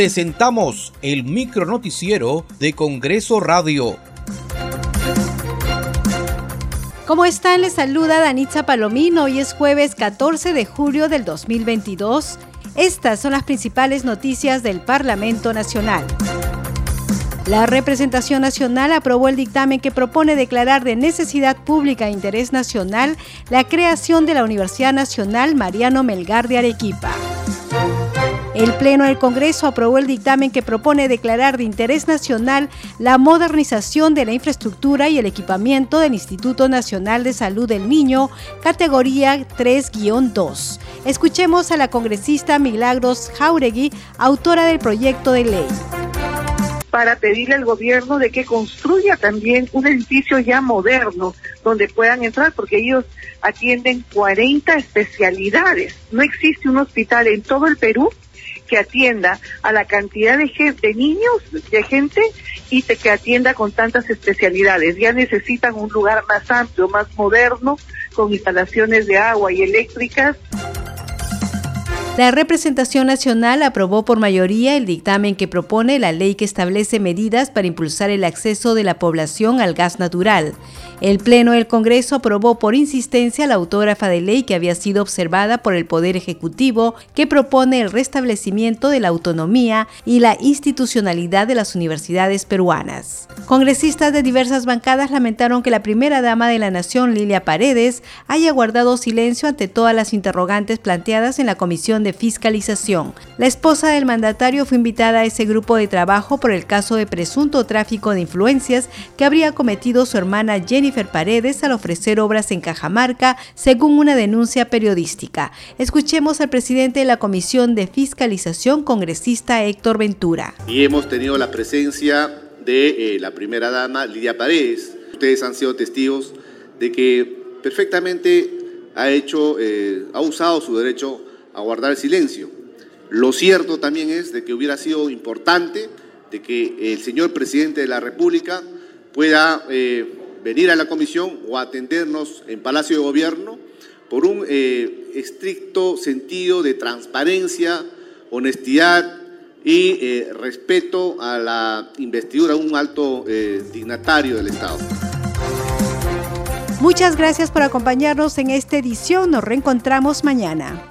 presentamos el micronoticiero de Congreso Radio. ¿Cómo están? Les saluda Danitza Palomino. Hoy es jueves 14 de julio del 2022. Estas son las principales noticias del Parlamento Nacional. La representación nacional aprobó el dictamen que propone declarar de necesidad pública e interés nacional la creación de la Universidad Nacional Mariano Melgar de Arequipa. El Pleno del Congreso aprobó el dictamen que propone declarar de interés nacional la modernización de la infraestructura y el equipamiento del Instituto Nacional de Salud del Niño, categoría 3-2. Escuchemos a la congresista Milagros Jauregui, autora del proyecto de ley para pedirle al gobierno de que construya también un edificio ya moderno donde puedan entrar, porque ellos atienden 40 especialidades. No existe un hospital en todo el Perú que atienda a la cantidad de, gente, niños, de gente y que atienda con tantas especialidades. Ya necesitan un lugar más amplio, más moderno, con instalaciones de agua y eléctricas la representación nacional aprobó por mayoría el dictamen que propone la ley que establece medidas para impulsar el acceso de la población al gas natural. El Pleno del Congreso aprobó por insistencia la autógrafa de ley que había sido observada por el Poder Ejecutivo que propone el restablecimiento de la autonomía y la institucionalidad de las universidades peruanas. Congresistas de diversas bancadas lamentaron que la primera dama de la Nación, Lilia Paredes, haya guardado silencio ante todas las interrogantes planteadas en la Comisión de Fiscalización. La esposa del mandatario fue invitada a ese grupo de trabajo por el caso de presunto tráfico de influencias que habría cometido su hermana Jenny Paredes al ofrecer obras en Cajamarca, según una denuncia periodística. Escuchemos al presidente de la Comisión de Fiscalización, congresista Héctor Ventura. Y hemos tenido la presencia de eh, la primera dama, Lidia Paredes. Ustedes han sido testigos de que perfectamente ha hecho, eh, ha usado su derecho a guardar silencio. Lo cierto también es de que hubiera sido importante de que el señor presidente de la República pueda eh, venir a la comisión o atendernos en Palacio de Gobierno por un eh, estricto sentido de transparencia, honestidad y eh, respeto a la investidura de un alto dignatario del Estado. Muchas gracias por acompañarnos en esta edición. Nos reencontramos mañana.